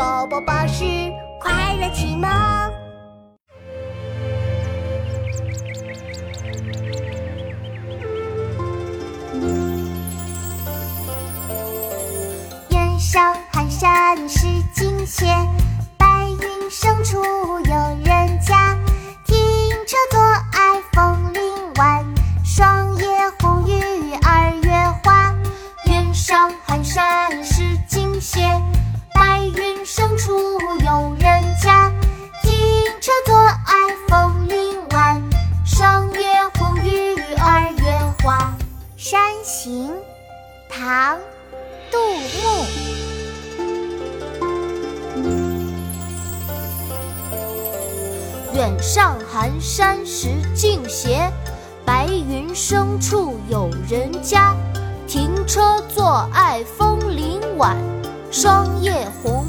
宝宝巴士快乐启蒙。远上寒山石径斜，白云深处有人家。停车坐爱枫林晚，霜叶红于二月花。远上寒山石径斜，车坐爱枫林晚，霜叶红于二月花。山行，唐。杜牧。远上寒山石径斜，白云深处有人家。停车坐爱枫林晚，霜叶红